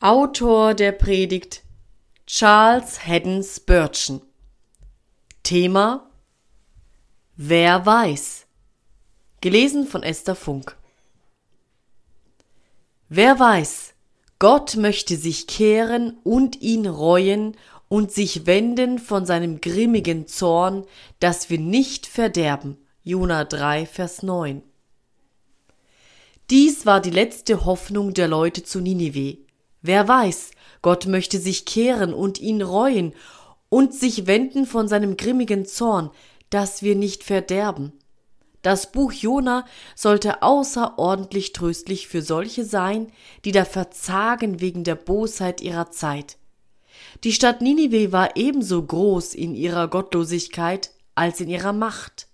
Autor der Predigt Charles Haddon Spurgeon Thema Wer weiß Gelesen von Esther Funk Wer weiß, Gott möchte sich kehren und ihn reuen und sich wenden von seinem grimmigen Zorn, dass wir nicht verderben. Jona 3, Vers 9. Dies war die letzte Hoffnung der Leute zu Ninive. Wer weiß, Gott möchte sich kehren und ihn reuen und sich wenden von seinem grimmigen Zorn, dass wir nicht verderben. Das Buch Jona sollte außerordentlich tröstlich für solche sein, die da verzagen wegen der Bosheit ihrer Zeit. Die Stadt Ninive war ebenso groß in ihrer Gottlosigkeit als in ihrer Macht.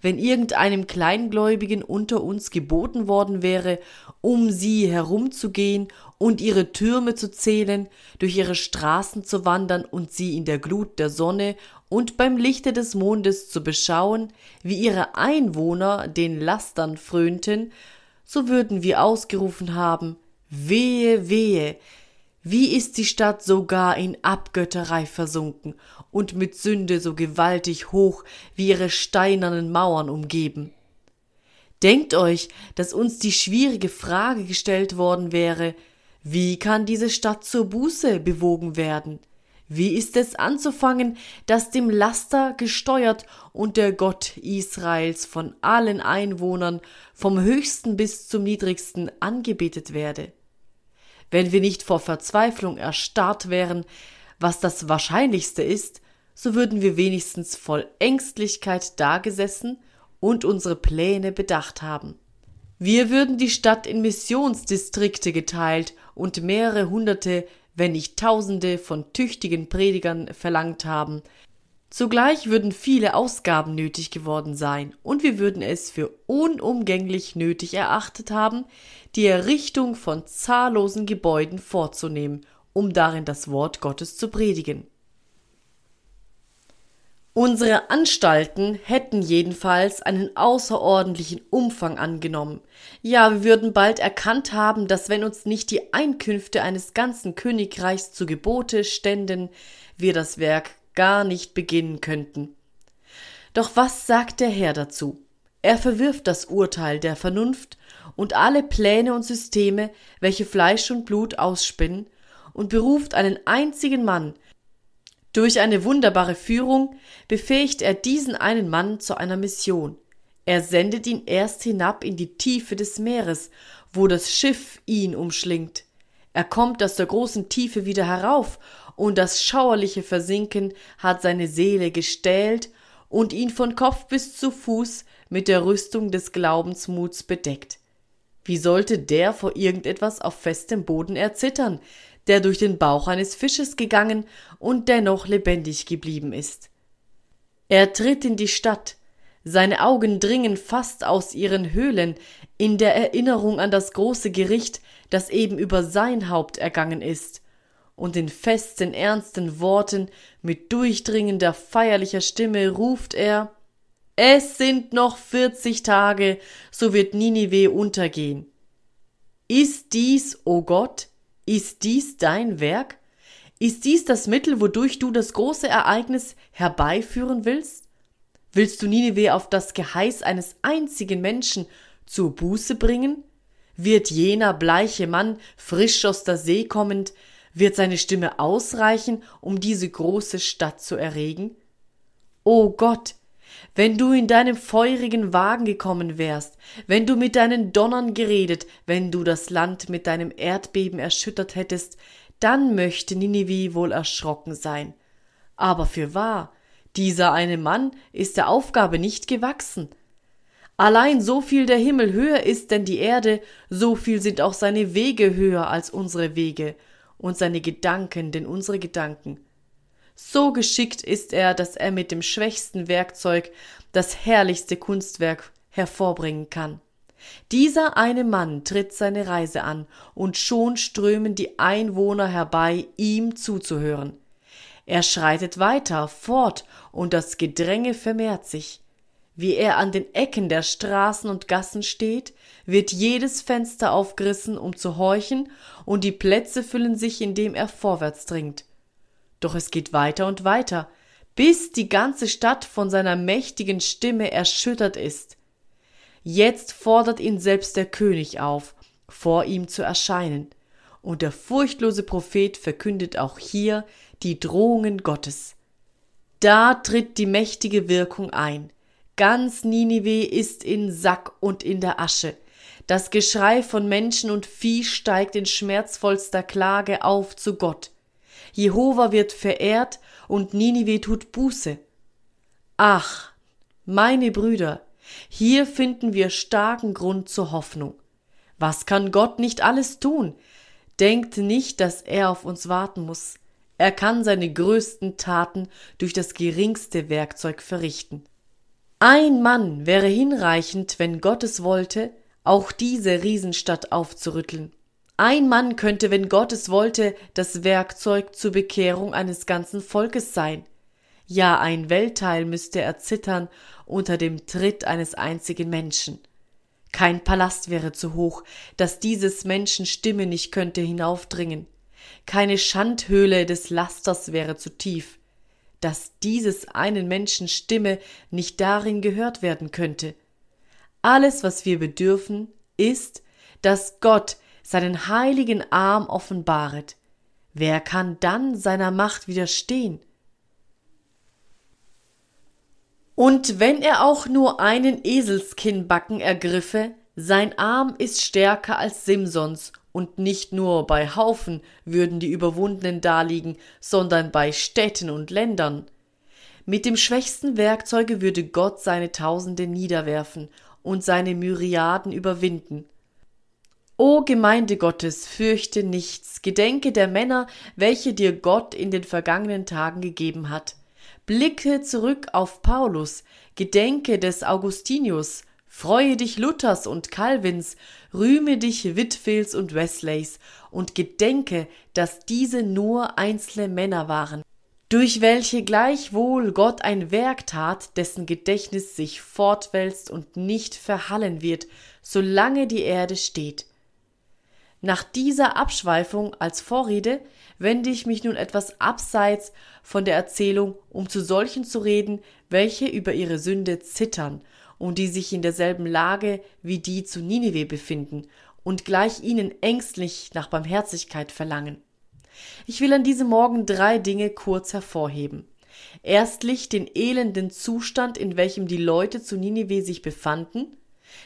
Wenn irgendeinem Kleingläubigen unter uns geboten worden wäre, um sie herumzugehen und ihre Türme zu zählen, durch ihre Straßen zu wandern und sie in der Glut der Sonne und beim Lichte des Mondes zu beschauen, wie ihre Einwohner den Lastern frönten, so würden wir ausgerufen haben, wehe, wehe, wie ist die Stadt sogar in Abgötterei versunken und mit Sünde so gewaltig hoch wie ihre steinernen Mauern umgeben. Denkt euch, dass uns die schwierige Frage gestellt worden wäre, wie kann diese Stadt zur Buße bewogen werden? Wie ist es anzufangen, dass dem Laster gesteuert und der Gott Israels von allen Einwohnern vom höchsten bis zum niedrigsten angebetet werde? Wenn wir nicht vor Verzweiflung erstarrt wären, was das Wahrscheinlichste ist, so würden wir wenigstens voll Ängstlichkeit dagesessen und unsere Pläne bedacht haben. Wir würden die Stadt in Missionsdistrikte geteilt und mehrere hunderte, wenn nicht tausende von tüchtigen Predigern verlangt haben, Zugleich würden viele Ausgaben nötig geworden sein, und wir würden es für unumgänglich nötig erachtet haben, die Errichtung von zahllosen Gebäuden vorzunehmen, um darin das Wort Gottes zu predigen. Unsere Anstalten hätten jedenfalls einen außerordentlichen Umfang angenommen. Ja, wir würden bald erkannt haben, dass wenn uns nicht die Einkünfte eines ganzen Königreichs zu Gebote ständen, wir das Werk gar nicht beginnen könnten. Doch was sagt der Herr dazu? Er verwirft das Urteil der Vernunft und alle Pläne und Systeme, welche Fleisch und Blut ausspinnen, und beruft einen einzigen Mann. Durch eine wunderbare Führung befähigt er diesen einen Mann zu einer Mission. Er sendet ihn erst hinab in die Tiefe des Meeres, wo das Schiff ihn umschlingt. Er kommt aus der großen Tiefe wieder herauf und das schauerliche Versinken hat seine Seele gestählt und ihn von Kopf bis zu Fuß mit der Rüstung des Glaubensmuts bedeckt. Wie sollte der vor irgendetwas auf festem Boden erzittern, der durch den Bauch eines Fisches gegangen und dennoch lebendig geblieben ist? Er tritt in die Stadt, seine Augen dringen fast aus ihren Höhlen in der Erinnerung an das große Gericht, das eben über sein Haupt ergangen ist, und in festen, ernsten Worten, mit durchdringender, feierlicher Stimme ruft er Es sind noch vierzig Tage, so wird Ninive untergehen. Ist dies, o oh Gott, ist dies dein Werk? Ist dies das Mittel, wodurch du das große Ereignis herbeiführen willst? Willst du Ninive auf das Geheiß eines einzigen Menschen zur Buße bringen? Wird jener bleiche Mann, frisch aus der See kommend, wird seine Stimme ausreichen, um diese große Stadt zu erregen? O Gott, wenn du in deinem feurigen Wagen gekommen wärst, wenn du mit deinen Donnern geredet, wenn du das Land mit deinem Erdbeben erschüttert hättest, dann möchte Ninive wohl erschrocken sein. Aber fürwahr, dieser eine Mann ist der Aufgabe nicht gewachsen. Allein so viel der Himmel höher ist denn die Erde, so viel sind auch seine Wege höher als unsere Wege, und seine Gedanken denn unsere Gedanken. So geschickt ist er, dass er mit dem schwächsten Werkzeug das herrlichste Kunstwerk hervorbringen kann. Dieser eine Mann tritt seine Reise an, und schon strömen die Einwohner herbei, ihm zuzuhören. Er schreitet weiter, fort, und das Gedränge vermehrt sich. Wie er an den Ecken der Straßen und Gassen steht, wird jedes Fenster aufgerissen, um zu horchen, und die Plätze füllen sich, indem er vorwärts dringt. Doch es geht weiter und weiter, bis die ganze Stadt von seiner mächtigen Stimme erschüttert ist. Jetzt fordert ihn selbst der König auf, vor ihm zu erscheinen, und der furchtlose Prophet verkündet auch hier die Drohungen Gottes. Da tritt die mächtige Wirkung ein. Ganz Ninive ist in Sack und in der Asche. Das Geschrei von Menschen und Vieh steigt in schmerzvollster Klage auf zu Gott. Jehova wird verehrt und Ninive tut Buße. Ach, meine Brüder, hier finden wir starken Grund zur Hoffnung. Was kann Gott nicht alles tun? Denkt nicht, dass er auf uns warten muss. Er kann seine größten Taten durch das geringste Werkzeug verrichten. Ein Mann wäre hinreichend, wenn Gott es wollte, auch diese Riesenstadt aufzurütteln. Ein Mann könnte, wenn Gott es wollte, das Werkzeug zur Bekehrung eines ganzen Volkes sein. Ja, ein Weltteil müsste erzittern unter dem Tritt eines einzigen Menschen. Kein Palast wäre zu hoch, dass dieses Menschen Stimme nicht könnte hinaufdringen. Keine Schandhöhle des Lasters wäre zu tief, dass dieses einen Menschen Stimme nicht darin gehört werden könnte. Alles, was wir bedürfen, ist, dass Gott seinen heiligen Arm offenbaret, wer kann dann seiner Macht widerstehen? Und wenn er auch nur einen Eselskinnbacken ergriffe, sein Arm ist stärker als Simsons, und nicht nur bei Haufen würden die Überwundenen daliegen, sondern bei Städten und Ländern. Mit dem schwächsten Werkzeuge würde Gott seine Tausende niederwerfen und seine Myriaden überwinden. O Gemeinde Gottes, fürchte nichts, gedenke der Männer, welche dir Gott in den vergangenen Tagen gegeben hat. Blicke zurück auf Paulus, gedenke des Augustinius, freue dich Luthers und Calvins, rühme dich Whitfields und Wesleys. Und gedenke, dass diese nur einzelne Männer waren, durch welche gleichwohl Gott ein Werk tat, dessen Gedächtnis sich fortwälzt und nicht verhallen wird, solange die Erde steht. Nach dieser Abschweifung als Vorrede wende ich mich nun etwas abseits von der Erzählung, um zu solchen zu reden, welche über ihre Sünde zittern und die sich in derselben Lage wie die zu Ninive befinden und gleich ihnen ängstlich nach Barmherzigkeit verlangen. Ich will an diesem Morgen drei Dinge kurz hervorheben. Erstlich den elenden Zustand, in welchem die Leute zu Ninive sich befanden.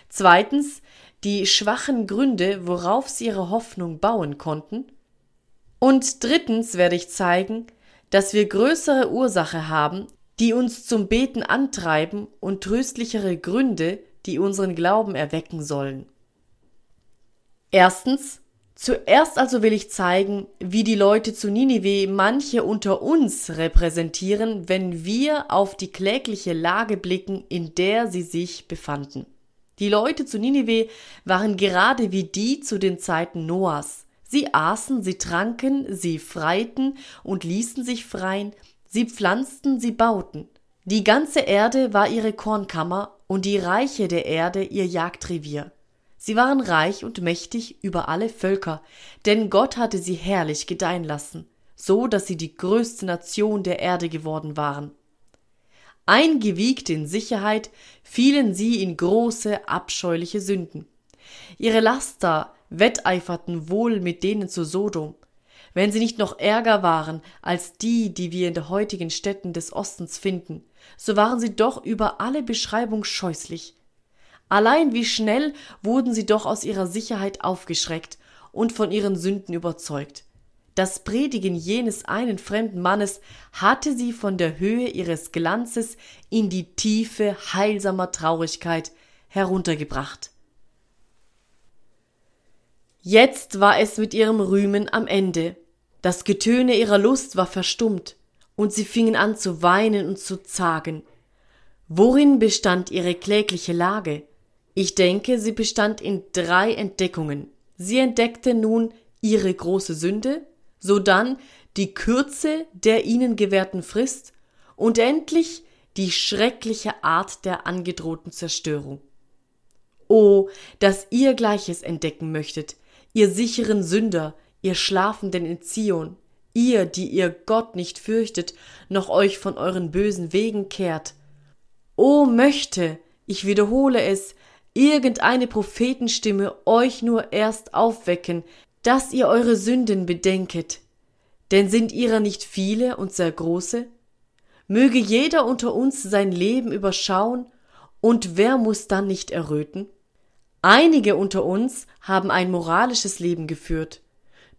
Zweitens die schwachen Gründe, worauf sie ihre Hoffnung bauen konnten. Und drittens werde ich zeigen, dass wir größere Ursache haben, die uns zum Beten antreiben und tröstlichere Gründe, die unseren Glauben erwecken sollen. Erstens, zuerst also will ich zeigen, wie die Leute zu Ninive manche unter uns repräsentieren, wenn wir auf die klägliche Lage blicken, in der sie sich befanden. Die Leute zu Ninive waren gerade wie die zu den Zeiten Noahs. Sie aßen, sie tranken, sie freiten und ließen sich freien, sie pflanzten, sie bauten. Die ganze Erde war ihre Kornkammer und die Reiche der Erde ihr Jagdrevier. Sie waren reich und mächtig über alle Völker, denn Gott hatte sie herrlich gedeihen lassen, so dass sie die größte Nation der Erde geworden waren. Eingewiegt in Sicherheit fielen sie in große, abscheuliche Sünden. Ihre Laster wetteiferten wohl mit denen zu Sodom, wenn sie nicht noch ärger waren als die, die wir in den heutigen Städten des Ostens finden, so waren sie doch über alle Beschreibung scheußlich. Allein wie schnell wurden sie doch aus ihrer Sicherheit aufgeschreckt und von ihren Sünden überzeugt. Das Predigen jenes einen fremden Mannes hatte sie von der Höhe ihres Glanzes in die Tiefe heilsamer Traurigkeit heruntergebracht. Jetzt war es mit ihrem Rühmen am Ende. Das Getöne ihrer Lust war verstummt, und sie fingen an zu weinen und zu zagen. Worin bestand ihre klägliche Lage? Ich denke, sie bestand in drei Entdeckungen. Sie entdeckte nun ihre große Sünde, sodann die Kürze der ihnen gewährten Frist und endlich die schreckliche Art der angedrohten Zerstörung. Oh, dass ihr Gleiches entdecken möchtet, ihr sicheren Sünder, ihr Schlafenden in Zion, ihr, die ihr Gott nicht fürchtet, noch euch von euren bösen Wegen kehrt. Oh möchte, ich wiederhole es, irgendeine Prophetenstimme euch nur erst aufwecken, dass ihr eure Sünden bedenket. Denn sind ihrer nicht viele und sehr große? Möge jeder unter uns sein Leben überschauen, und wer muss dann nicht erröten? Einige unter uns haben ein moralisches Leben geführt,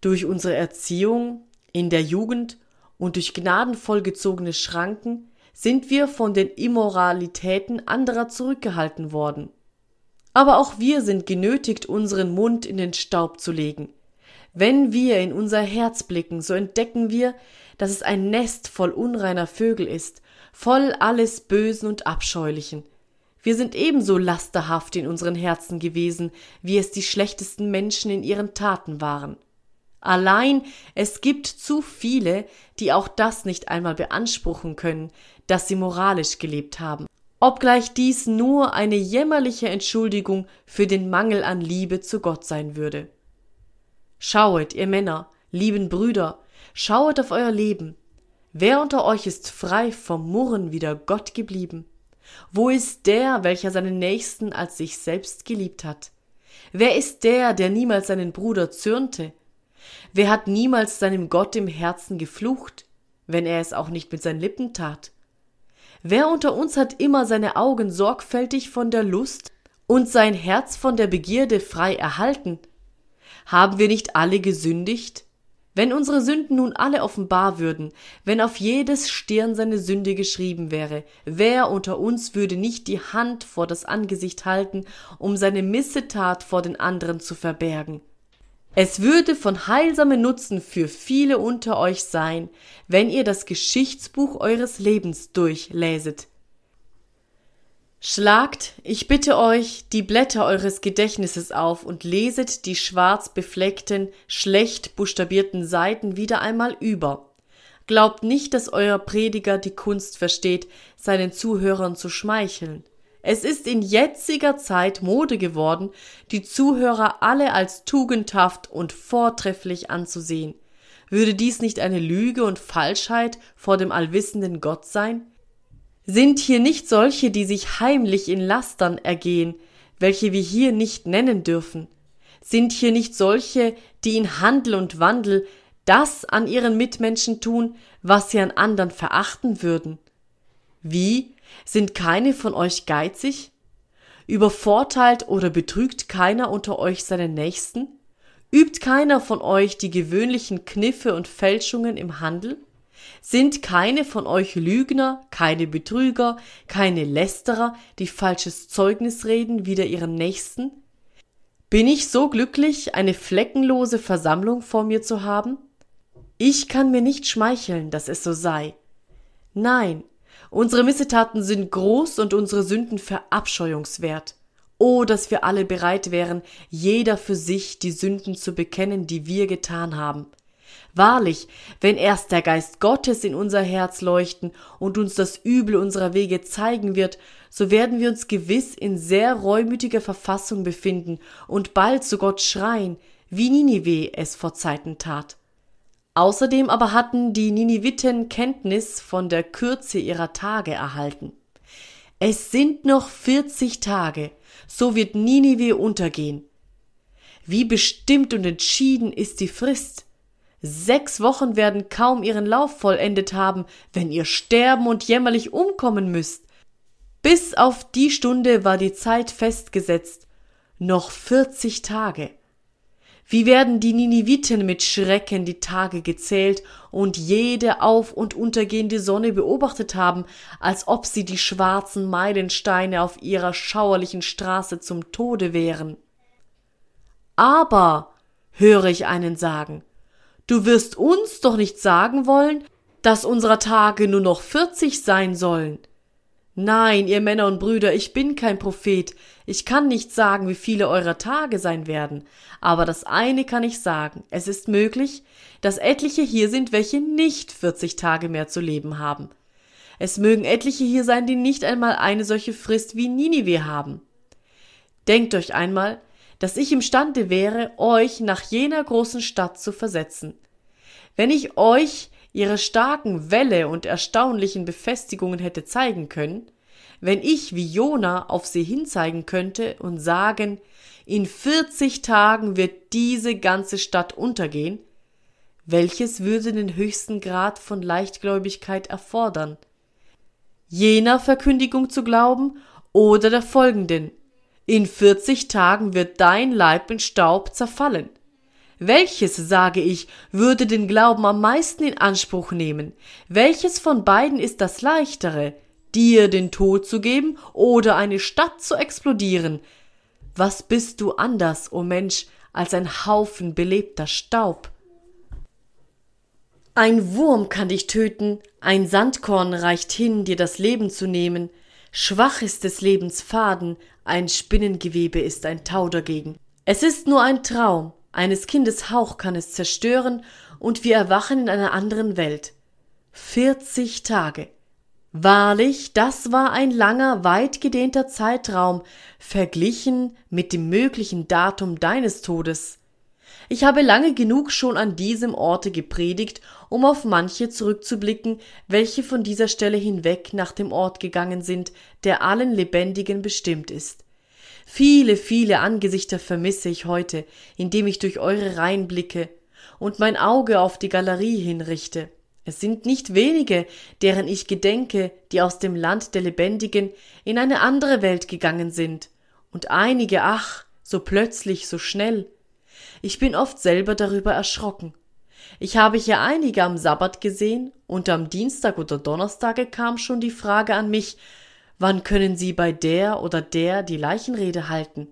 durch unsere Erziehung, in der Jugend und durch gnadenvoll gezogene Schranken sind wir von den Immoralitäten anderer zurückgehalten worden. Aber auch wir sind genötigt, unseren Mund in den Staub zu legen. Wenn wir in unser Herz blicken, so entdecken wir, dass es ein Nest voll unreiner Vögel ist, voll alles Bösen und Abscheulichen. Wir sind ebenso lasterhaft in unseren Herzen gewesen, wie es die schlechtesten Menschen in ihren Taten waren. Allein es gibt zu viele, die auch das nicht einmal beanspruchen können, dass sie moralisch gelebt haben, obgleich dies nur eine jämmerliche Entschuldigung für den Mangel an Liebe zu Gott sein würde. Schauet, ihr Männer, lieben Brüder, schauet auf euer Leben. Wer unter euch ist frei vom Murren wider Gott geblieben? Wo ist der, welcher seinen Nächsten als sich selbst geliebt hat? Wer ist der, der niemals seinen Bruder zürnte? Wer hat niemals seinem Gott im Herzen geflucht, wenn er es auch nicht mit seinen Lippen tat? Wer unter uns hat immer seine Augen sorgfältig von der Lust und sein Herz von der Begierde frei erhalten? Haben wir nicht alle gesündigt? Wenn unsere Sünden nun alle offenbar würden, wenn auf jedes Stirn seine Sünde geschrieben wäre, wer unter uns würde nicht die Hand vor das Angesicht halten, um seine Missetat vor den anderen zu verbergen? Es würde von heilsamem Nutzen für viele unter euch sein, wenn ihr das Geschichtsbuch eures Lebens durchläset. Schlagt, ich bitte euch, die Blätter eures Gedächtnisses auf und leset die schwarz befleckten, schlecht buchstabierten Seiten wieder einmal über. Glaubt nicht, dass euer Prediger die Kunst versteht, seinen Zuhörern zu schmeicheln. Es ist in jetziger Zeit Mode geworden, die Zuhörer alle als tugendhaft und vortrefflich anzusehen. Würde dies nicht eine Lüge und Falschheit vor dem allwissenden Gott sein? Sind hier nicht solche, die sich heimlich in Lastern ergehen, welche wir hier nicht nennen dürfen? Sind hier nicht solche, die in Handel und Wandel das an ihren Mitmenschen tun, was sie an anderen verachten würden? Wie sind keine von euch geizig? Übervorteilt oder betrügt keiner unter euch seinen Nächsten? Übt keiner von euch die gewöhnlichen Kniffe und Fälschungen im Handel? Sind keine von euch Lügner, keine Betrüger, keine Lästerer, die falsches Zeugnis reden wider ihren Nächsten? Bin ich so glücklich, eine fleckenlose Versammlung vor mir zu haben? Ich kann mir nicht schmeicheln, dass es so sei. Nein, Unsere Missetaten sind groß und unsere Sünden verabscheuungswert. Oh, dass wir alle bereit wären, jeder für sich die Sünden zu bekennen, die wir getan haben. Wahrlich, wenn erst der Geist Gottes in unser Herz leuchten und uns das Übel unserer Wege zeigen wird, so werden wir uns gewiss in sehr reumütiger Verfassung befinden und bald zu Gott schreien, wie Ninive es vor Zeiten tat. Außerdem aber hatten die Niniviten Kenntnis von der Kürze ihrer Tage erhalten. Es sind noch vierzig Tage, so wird Ninive untergehen. Wie bestimmt und entschieden ist die Frist. Sechs Wochen werden kaum ihren Lauf vollendet haben, wenn ihr sterben und jämmerlich umkommen müsst. Bis auf die Stunde war die Zeit festgesetzt. Noch vierzig Tage. Wie werden die Niniviten mit Schrecken die Tage gezählt und jede auf und untergehende Sonne beobachtet haben, als ob sie die schwarzen Meilensteine auf ihrer schauerlichen Straße zum Tode wären. Aber, höre ich einen sagen, du wirst uns doch nicht sagen wollen, dass unserer Tage nur noch vierzig sein sollen. Nein, ihr Männer und Brüder, ich bin kein Prophet, ich kann nicht sagen, wie viele eurer Tage sein werden, aber das eine kann ich sagen, es ist möglich, dass etliche hier sind, welche nicht vierzig Tage mehr zu leben haben. Es mögen etliche hier sein, die nicht einmal eine solche Frist wie Ninive haben. Denkt euch einmal, dass ich imstande wäre, euch nach jener großen Stadt zu versetzen. Wenn ich euch ihre starken Wälle und erstaunlichen Befestigungen hätte zeigen können, wenn ich wie Jona auf sie hinzeigen könnte und sagen, in vierzig Tagen wird diese ganze Stadt untergehen, welches würde den höchsten Grad von Leichtgläubigkeit erfordern? Jener Verkündigung zu glauben oder der folgenden, in vierzig Tagen wird dein Leib in Staub zerfallen. Welches, sage ich, würde den Glauben am meisten in Anspruch nehmen? Welches von beiden ist das leichtere? Dir den Tod zu geben oder eine Stadt zu explodieren? Was bist du anders, o oh Mensch, als ein Haufen belebter Staub? Ein Wurm kann dich töten, ein Sandkorn reicht hin, dir das Leben zu nehmen. Schwach ist des Lebens Faden, ein Spinnengewebe ist ein Tau dagegen. Es ist nur ein Traum, eines Kindes Hauch kann es zerstören, und wir erwachen in einer anderen Welt. Vierzig Tage. Wahrlich, das war ein langer, weit gedehnter Zeitraum, verglichen mit dem möglichen Datum deines Todes. Ich habe lange genug schon an diesem Orte gepredigt, um auf manche zurückzublicken, welche von dieser Stelle hinweg nach dem Ort gegangen sind, der allen Lebendigen bestimmt ist. Viele, viele Angesichter vermisse ich heute, indem ich durch eure Reihen blicke und mein Auge auf die Galerie hinrichte. Es sind nicht wenige, deren ich gedenke, die aus dem Land der Lebendigen in eine andere Welt gegangen sind, und einige, ach, so plötzlich, so schnell. Ich bin oft selber darüber erschrocken. Ich habe hier einige am Sabbat gesehen, und am Dienstag oder Donnerstage kam schon die Frage an mich, wann können Sie bei der oder der die Leichenrede halten?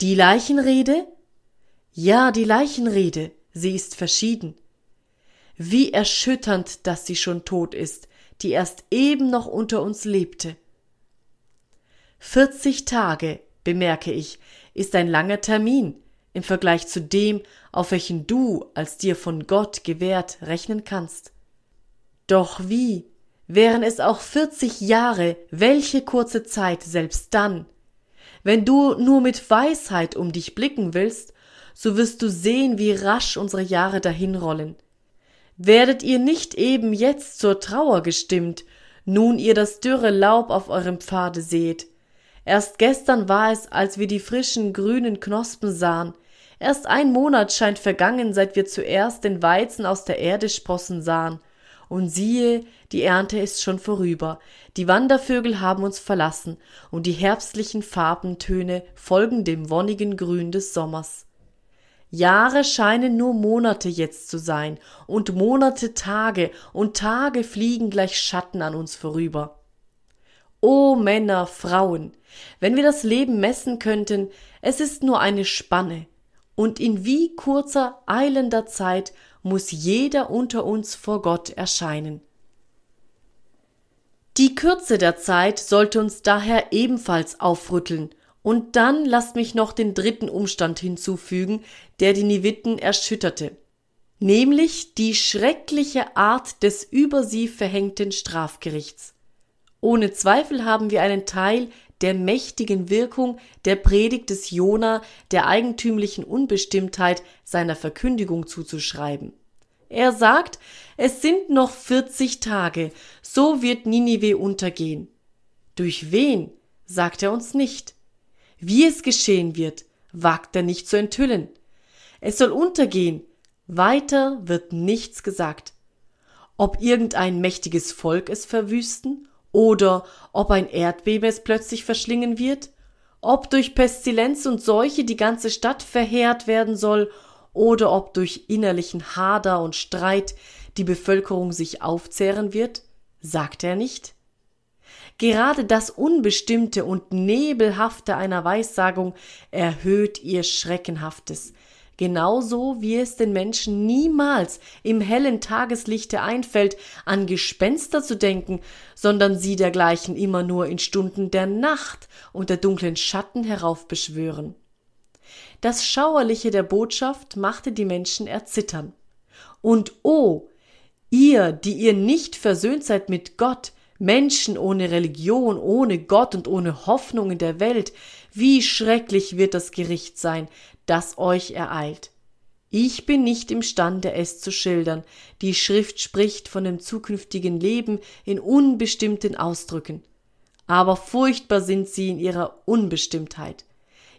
Die Leichenrede? Ja, die Leichenrede, sie ist verschieden. Wie erschütternd, dass sie schon tot ist, die erst eben noch unter uns lebte. Vierzig Tage, bemerke ich, ist ein langer Termin, im Vergleich zu dem, auf welchen du als dir von Gott gewährt rechnen kannst. Doch wie, wären es auch vierzig Jahre, welche kurze Zeit selbst dann. Wenn du nur mit Weisheit um dich blicken willst, so wirst du sehen, wie rasch unsere Jahre dahinrollen. Werdet ihr nicht eben jetzt zur Trauer gestimmt, nun ihr das dürre Laub auf eurem Pfade seht? Erst gestern war es, als wir die frischen grünen Knospen sahen, Erst ein Monat scheint vergangen, seit wir zuerst den Weizen aus der Erde sprossen sahen. Und siehe, die Ernte ist schon vorüber, die Wandervögel haben uns verlassen, und die herbstlichen Farbentöne folgen dem wonnigen Grün des Sommers. Jahre scheinen nur Monate jetzt zu sein, und Monate Tage, und Tage fliegen gleich Schatten an uns vorüber. O Männer, Frauen, wenn wir das Leben messen könnten, es ist nur eine Spanne, und in wie kurzer, eilender Zeit muss jeder unter uns vor Gott erscheinen. Die Kürze der Zeit sollte uns daher ebenfalls aufrütteln, und dann lasst mich noch den dritten Umstand hinzufügen, der die Niviten erschütterte, nämlich die schreckliche Art des über sie verhängten Strafgerichts. Ohne Zweifel haben wir einen Teil der mächtigen Wirkung der Predigt des Jona, der eigentümlichen Unbestimmtheit seiner Verkündigung zuzuschreiben. Er sagt, es sind noch vierzig Tage, so wird Ninive untergehen. Durch wen, sagt er uns nicht. Wie es geschehen wird, wagt er nicht zu enthüllen. Es soll untergehen, weiter wird nichts gesagt. Ob irgendein mächtiges Volk es verwüsten oder ob ein Erdbeben es plötzlich verschlingen wird? Ob durch Pestilenz und Seuche die ganze Stadt verheert werden soll oder ob durch innerlichen Hader und Streit die Bevölkerung sich aufzehren wird? Sagt er nicht? Gerade das Unbestimmte und Nebelhafte einer Weissagung erhöht ihr Schreckenhaftes, genauso wie es den Menschen niemals im hellen Tageslichte einfällt, an Gespenster zu denken, sondern sie dergleichen immer nur in Stunden der Nacht und der dunklen Schatten heraufbeschwören. Das Schauerliche der Botschaft machte die Menschen erzittern. Und oh, ihr, die ihr nicht versöhnt seid mit Gott, Menschen ohne Religion, ohne Gott und ohne Hoffnung in der Welt, Wie schrecklich wird das Gericht sein, das euch ereilt. Ich bin nicht imstande, es zu schildern. Die Schrift spricht von dem zukünftigen Leben in unbestimmten Ausdrücken. Aber furchtbar sind sie in ihrer Unbestimmtheit.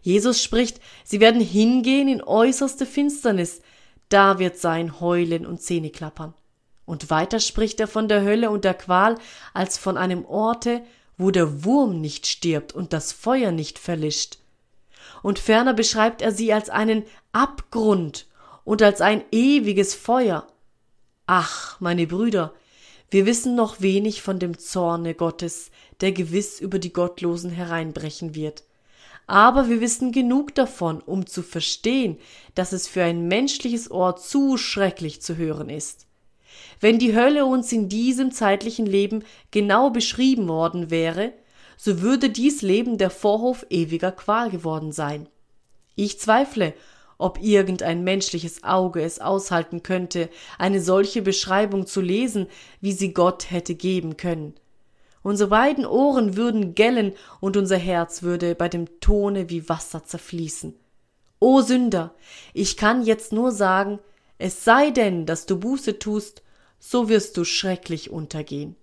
Jesus spricht, sie werden hingehen in äußerste Finsternis, da wird sein Heulen und Zähneklappern. Und weiter spricht er von der Hölle und der Qual als von einem Orte, wo der Wurm nicht stirbt und das Feuer nicht verlischt. Und ferner beschreibt er sie als einen Abgrund und als ein ewiges Feuer. Ach, meine Brüder, wir wissen noch wenig von dem Zorne Gottes, der gewiss über die Gottlosen hereinbrechen wird. Aber wir wissen genug davon, um zu verstehen, dass es für ein menschliches Ohr zu schrecklich zu hören ist. Wenn die Hölle uns in diesem zeitlichen Leben genau beschrieben worden wäre, so würde dies Leben der Vorhof ewiger Qual geworden sein. Ich zweifle, ob irgendein menschliches Auge es aushalten könnte, eine solche Beschreibung zu lesen, wie sie Gott hätte geben können. Unsere beiden Ohren würden gellen und unser Herz würde bei dem Tone wie Wasser zerfließen. O Sünder, ich kann jetzt nur sagen, es sei denn, dass du Buße tust, so wirst du schrecklich untergehen.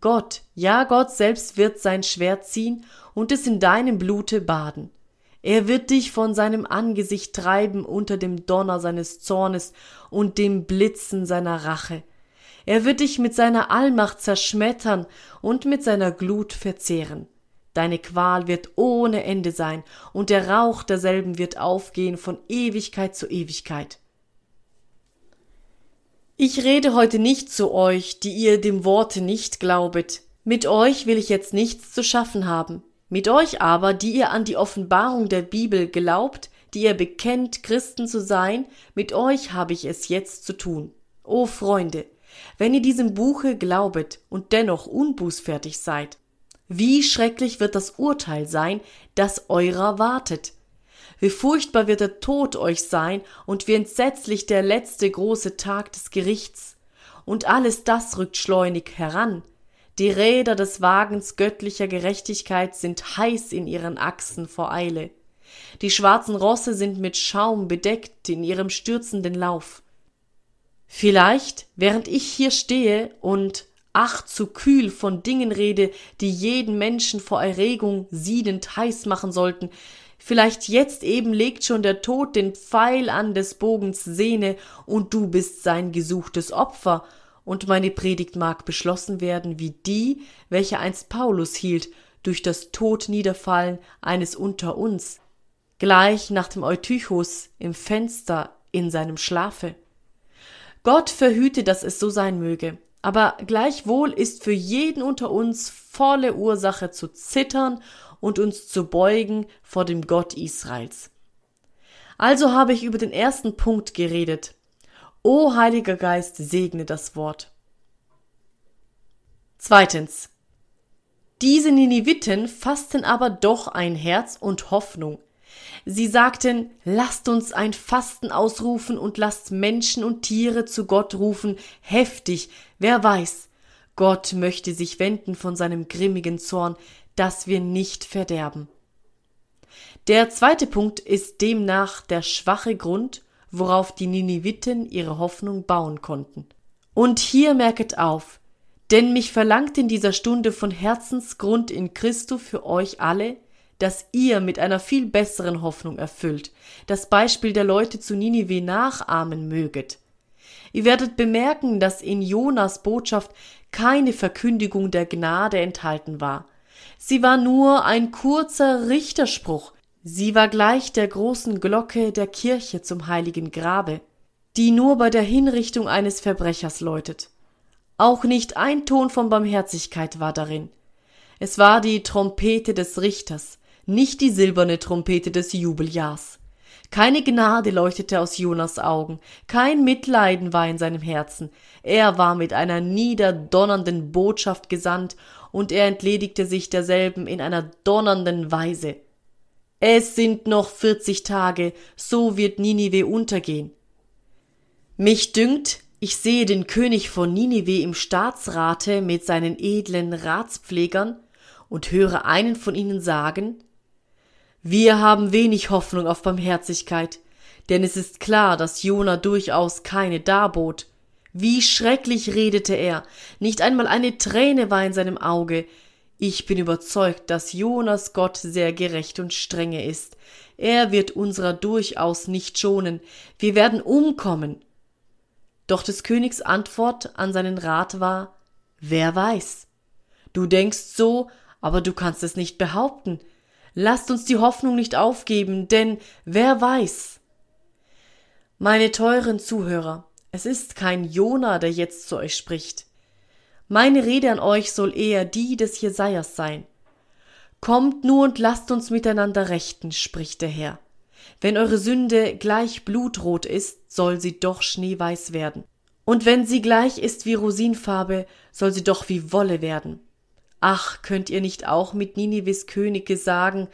Gott, ja Gott selbst wird sein Schwert ziehen und es in deinem Blute baden. Er wird dich von seinem Angesicht treiben unter dem Donner seines Zornes und dem Blitzen seiner Rache. Er wird dich mit seiner Allmacht zerschmettern und mit seiner Glut verzehren. Deine Qual wird ohne Ende sein, und der Rauch derselben wird aufgehen von Ewigkeit zu Ewigkeit. Ich rede heute nicht zu euch, die ihr dem Worte nicht glaubet. Mit euch will ich jetzt nichts zu schaffen haben. Mit euch aber, die ihr an die Offenbarung der Bibel glaubt, die ihr bekennt, Christen zu sein, mit euch habe ich es jetzt zu tun. O Freunde, wenn ihr diesem Buche glaubet und dennoch unbußfertig seid, wie schrecklich wird das Urteil sein, das eurer wartet. Wie furchtbar wird der Tod euch sein und wie entsetzlich der letzte große Tag des Gerichts. Und alles das rückt schleunig heran. Die Räder des Wagens göttlicher Gerechtigkeit sind heiß in ihren Achsen vor Eile. Die schwarzen Rosse sind mit Schaum bedeckt in ihrem stürzenden Lauf. Vielleicht, während ich hier stehe und ach zu kühl von Dingen rede, die jeden Menschen vor Erregung siedend heiß machen sollten, Vielleicht jetzt eben legt schon der Tod den Pfeil an des Bogens Sehne und du bist sein gesuchtes Opfer, und meine Predigt mag beschlossen werden wie die, welche einst Paulus hielt, durch das Todniederfallen eines unter uns, gleich nach dem Eutychus im Fenster in seinem Schlafe. Gott verhüte, dass es so sein möge, aber gleichwohl ist für jeden unter uns volle Ursache zu zittern und uns zu beugen vor dem Gott Israels. Also habe ich über den ersten Punkt geredet. O Heiliger Geist, segne das Wort. Zweitens. Diese Niniviten fassten aber doch ein Herz und Hoffnung. Sie sagten, lasst uns ein Fasten ausrufen und lasst Menschen und Tiere zu Gott rufen, heftig, wer weiß. Gott möchte sich wenden von seinem grimmigen Zorn, dass wir nicht verderben. Der zweite Punkt ist demnach der schwache Grund, worauf die Niniviten ihre Hoffnung bauen konnten. Und hier merket auf, denn mich verlangt in dieser Stunde von Herzensgrund in Christo für euch alle, dass ihr mit einer viel besseren Hoffnung erfüllt, das Beispiel der Leute zu Ninive nachahmen möget. Ihr werdet bemerken, dass in Jonas Botschaft keine Verkündigung der Gnade enthalten war, Sie war nur ein kurzer Richterspruch, sie war gleich der großen Glocke der Kirche zum heiligen Grabe, die nur bei der Hinrichtung eines Verbrechers läutet. Auch nicht ein Ton von Barmherzigkeit war darin. Es war die Trompete des Richters, nicht die silberne Trompete des Jubeljahrs. Keine Gnade leuchtete aus Jonas Augen, kein Mitleiden war in seinem Herzen. Er war mit einer niederdonnernden Botschaft gesandt und er entledigte sich derselben in einer donnernden Weise. Es sind noch vierzig Tage, so wird Ninive untergehen. Mich dünkt, ich sehe den König von Ninive im Staatsrate mit seinen edlen Ratspflegern und höre einen von ihnen sagen, Wir haben wenig Hoffnung auf Barmherzigkeit, denn es ist klar, dass Jona durchaus keine darbot. Wie schrecklich redete er, nicht einmal eine Träne war in seinem Auge. Ich bin überzeugt, dass Jonas Gott sehr gerecht und strenge ist. Er wird unserer durchaus nicht schonen. Wir werden umkommen. Doch des Königs Antwort an seinen Rat war Wer weiß. Du denkst so, aber du kannst es nicht behaupten. Lasst uns die Hoffnung nicht aufgeben, denn wer weiß. Meine teuren Zuhörer, es ist kein Jona, der jetzt zu euch spricht. Meine Rede an euch soll eher die des Jesajas sein. Kommt nur und lasst uns miteinander rechten, spricht der Herr. Wenn eure Sünde gleich blutrot ist, soll sie doch schneeweiß werden. Und wenn sie gleich ist wie Rosinfarbe, soll sie doch wie Wolle werden. Ach, könnt ihr nicht auch mit Ninives Könige sagen,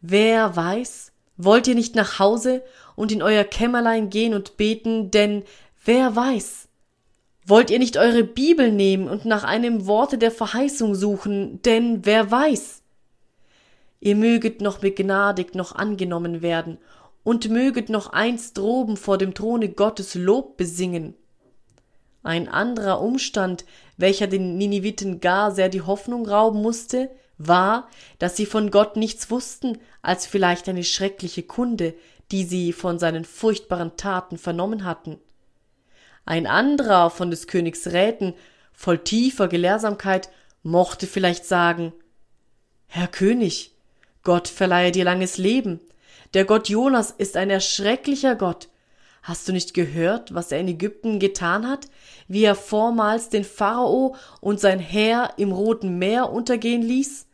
wer weiß, wollt ihr nicht nach Hause und in euer Kämmerlein gehen und beten, denn wer weiß? Wollt ihr nicht eure Bibel nehmen und nach einem Worte der Verheißung suchen, denn wer weiß? Ihr möget noch begnadigt noch angenommen werden und möget noch einst droben vor dem Throne Gottes Lob besingen. Ein anderer Umstand, welcher den Niniviten gar sehr die Hoffnung rauben musste, war, dass sie von Gott nichts wussten als vielleicht eine schreckliche Kunde, die sie von seinen furchtbaren Taten vernommen hatten. Ein anderer von des Königs Räten, voll tiefer Gelehrsamkeit, mochte vielleicht sagen Herr König, Gott verleihe dir langes Leben. Der Gott Jonas ist ein erschrecklicher Gott, Hast du nicht gehört, was er in Ägypten getan hat, wie er vormals den Pharao und sein Heer im Roten Meer untergehen ließ?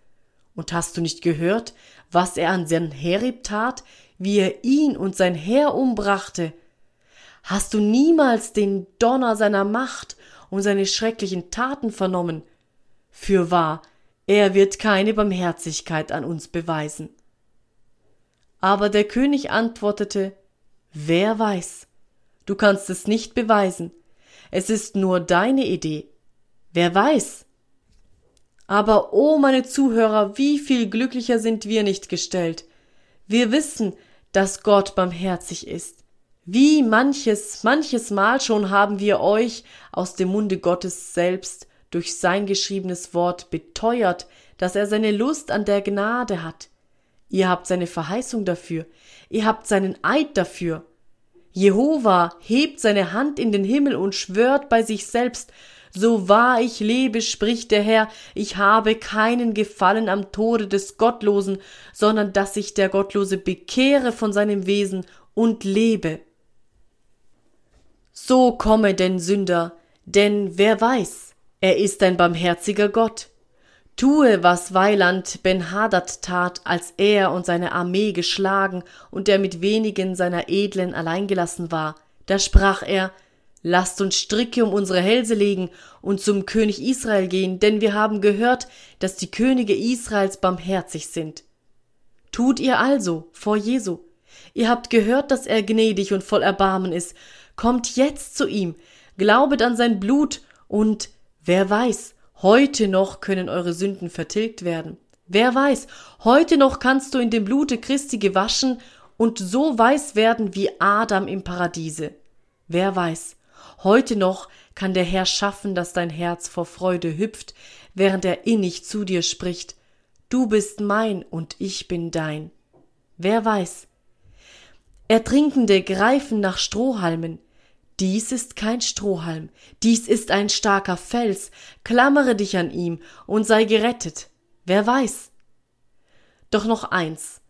Und hast du nicht gehört, was er an Senherib tat, wie er ihn und sein Heer umbrachte? Hast du niemals den Donner seiner Macht und seine schrecklichen Taten vernommen? Fürwahr, er wird keine Barmherzigkeit an uns beweisen. Aber der König antwortete, Wer weiß? Du kannst es nicht beweisen. Es ist nur deine Idee. Wer weiß? Aber, oh meine Zuhörer, wie viel glücklicher sind wir nicht gestellt. Wir wissen, dass Gott barmherzig ist. Wie manches, manches Mal schon haben wir euch aus dem Munde Gottes selbst durch sein geschriebenes Wort beteuert, dass er seine Lust an der Gnade hat. Ihr habt seine Verheißung dafür. Ihr habt seinen Eid dafür. Jehova hebt seine Hand in den Himmel und schwört bei sich selbst, so wahr ich lebe, spricht der Herr, ich habe keinen Gefallen am Tode des Gottlosen, sondern dass sich der Gottlose bekehre von seinem Wesen und lebe. So komme denn Sünder, denn wer weiß, er ist ein barmherziger Gott. Tue, was Weiland Ben-Hadad tat, als er und seine Armee geschlagen und er mit wenigen seiner Edlen alleingelassen war. Da sprach er, Lasst uns Stricke um unsere Hälse legen und zum König Israel gehen, denn wir haben gehört, dass die Könige Israels barmherzig sind. Tut ihr also vor Jesu. Ihr habt gehört, dass er gnädig und voll Erbarmen ist. Kommt jetzt zu ihm, glaubet an sein Blut und wer weiß, Heute noch können eure Sünden vertilgt werden. Wer weiß, heute noch kannst du in dem Blute Christi gewaschen und so weiß werden wie Adam im Paradiese. Wer weiß, heute noch kann der Herr schaffen, dass dein Herz vor Freude hüpft, während er innig zu dir spricht. Du bist mein und ich bin dein. Wer weiß. Ertrinkende greifen nach Strohhalmen, dies ist kein Strohhalm, dies ist ein starker Fels, klammere dich an ihm und sei gerettet. Wer weiß? Doch noch eins.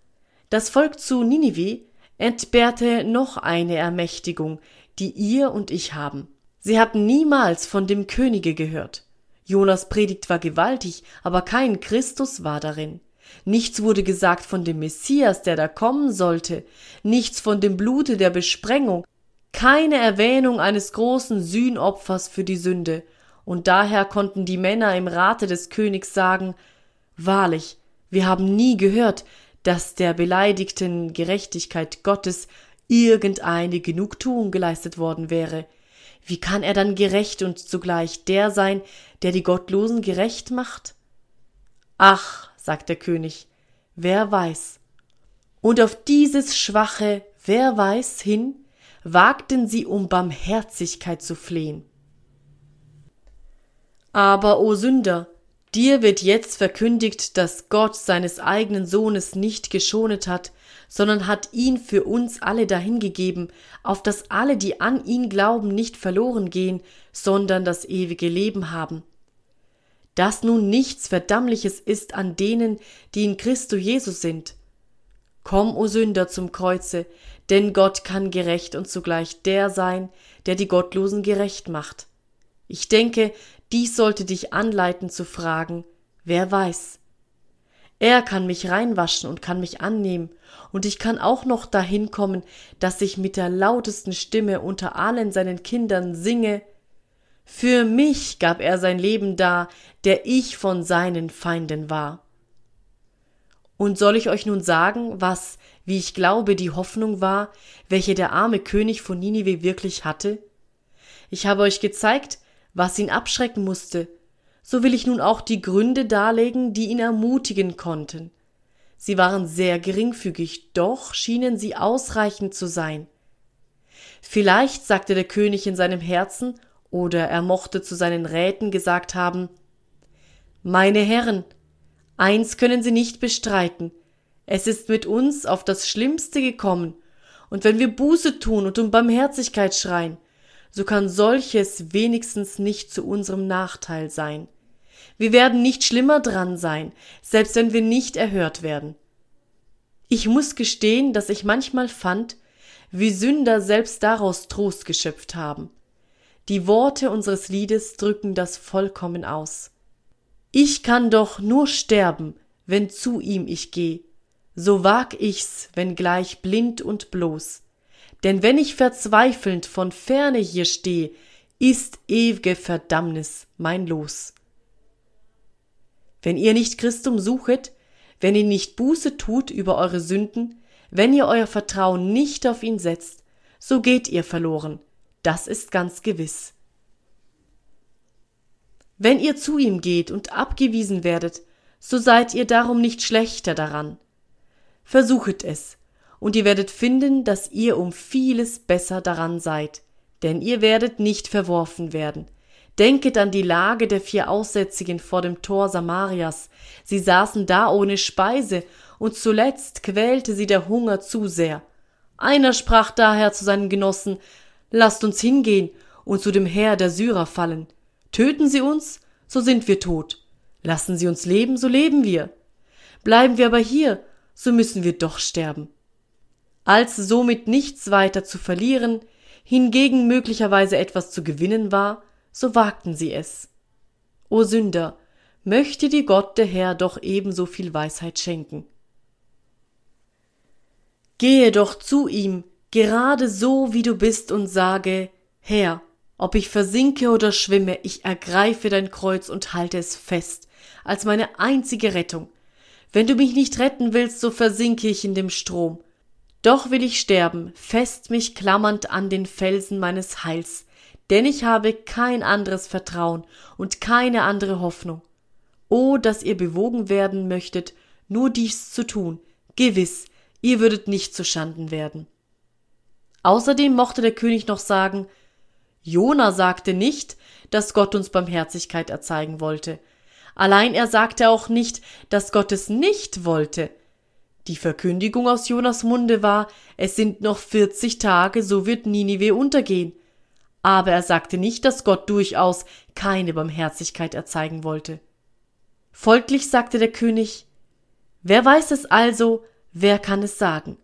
Das Volk zu Ninive entbehrte noch eine Ermächtigung, die ihr und ich haben. Sie hatten niemals von dem Könige gehört. Jonas Predigt war gewaltig, aber kein Christus war darin. Nichts wurde gesagt von dem Messias, der da kommen sollte, nichts von dem Blute der Besprengung, keine Erwähnung eines großen Sühnopfers für die Sünde, und daher konnten die Männer im Rate des Königs sagen Wahrlich, wir haben nie gehört, dass der beleidigten Gerechtigkeit Gottes irgendeine Genugtuung geleistet worden wäre. Wie kann er dann gerecht und zugleich der sein, der die Gottlosen gerecht macht? Ach, sagt der König, wer weiß. Und auf dieses schwache Wer weiß hin, wagten sie um Barmherzigkeit zu flehen. Aber, o Sünder, dir wird jetzt verkündigt, dass Gott seines eigenen Sohnes nicht geschonet hat, sondern hat ihn für uns alle dahingegeben, auf dass alle, die an ihn glauben, nicht verloren gehen, sondern das ewige Leben haben. Dass nun nichts Verdammliches ist an denen, die in Christo Jesus sind. Komm, o Sünder, zum Kreuze, denn Gott kann gerecht und zugleich der sein, der die Gottlosen gerecht macht. Ich denke, dies sollte dich anleiten zu fragen, wer weiß. Er kann mich reinwaschen und kann mich annehmen, und ich kann auch noch dahin kommen, dass ich mit der lautesten Stimme unter allen seinen Kindern singe, für mich gab er sein Leben dar, der ich von seinen Feinden war. Und soll ich euch nun sagen, was, wie ich glaube, die Hoffnung war, welche der arme König von Ninive wirklich hatte? Ich habe euch gezeigt, was ihn abschrecken musste, so will ich nun auch die Gründe darlegen, die ihn ermutigen konnten. Sie waren sehr geringfügig, doch schienen sie ausreichend zu sein. Vielleicht sagte der König in seinem Herzen, oder er mochte zu seinen Räten gesagt haben Meine Herren, Eins können Sie nicht bestreiten. Es ist mit uns auf das Schlimmste gekommen, und wenn wir Buße tun und um Barmherzigkeit schreien, so kann solches wenigstens nicht zu unserem Nachteil sein. Wir werden nicht schlimmer dran sein, selbst wenn wir nicht erhört werden. Ich muss gestehen, dass ich manchmal fand, wie Sünder selbst daraus Trost geschöpft haben. Die Worte unseres Liedes drücken das vollkommen aus. Ich kann doch nur sterben, wenn zu ihm ich geh, so wag ich's, wenn gleich blind und bloß. Denn wenn ich verzweifelnd von ferne hier steh, ist ew'ge Verdammnis mein Los. Wenn ihr nicht Christum suchet, wenn ihr nicht Buße tut über eure Sünden, wenn ihr euer Vertrauen nicht auf ihn setzt, so geht ihr verloren, das ist ganz gewiss. Wenn ihr zu ihm geht und abgewiesen werdet, so seid ihr darum nicht schlechter daran. Versuchet es, und ihr werdet finden, dass ihr um vieles besser daran seid, denn ihr werdet nicht verworfen werden. Denket an die Lage der vier Aussätzigen vor dem Tor Samarias. Sie saßen da ohne Speise, und zuletzt quälte sie der Hunger zu sehr. Einer sprach daher zu seinen Genossen, Lasst uns hingehen und zu dem Heer der Syrer fallen. Töten Sie uns, so sind wir tot. Lassen Sie uns leben, so leben wir. Bleiben wir aber hier, so müssen wir doch sterben. Als somit nichts weiter zu verlieren, hingegen möglicherweise etwas zu gewinnen war, so wagten sie es. O Sünder, möchte dir Gott der Herr doch ebenso viel Weisheit schenken. Gehe doch zu ihm, gerade so wie du bist, und sage, Herr, ob ich versinke oder schwimme, ich ergreife dein Kreuz und halte es fest, als meine einzige Rettung. Wenn du mich nicht retten willst, so versinke ich in dem Strom. Doch will ich sterben, fest mich klammernd an den Felsen meines Heils, denn ich habe kein anderes Vertrauen und keine andere Hoffnung. O, dass ihr bewogen werden möchtet, nur dies zu tun, gewiss, ihr würdet nicht zu Schanden werden. Außerdem mochte der König noch sagen, Jona sagte nicht, dass Gott uns Barmherzigkeit erzeigen wollte. Allein er sagte auch nicht, dass Gott es nicht wollte. Die Verkündigung aus Jonas Munde war, es sind noch vierzig Tage, so wird Ninive untergehen. Aber er sagte nicht, dass Gott durchaus keine Barmherzigkeit erzeigen wollte. Folglich sagte der König, Wer weiß es also, wer kann es sagen?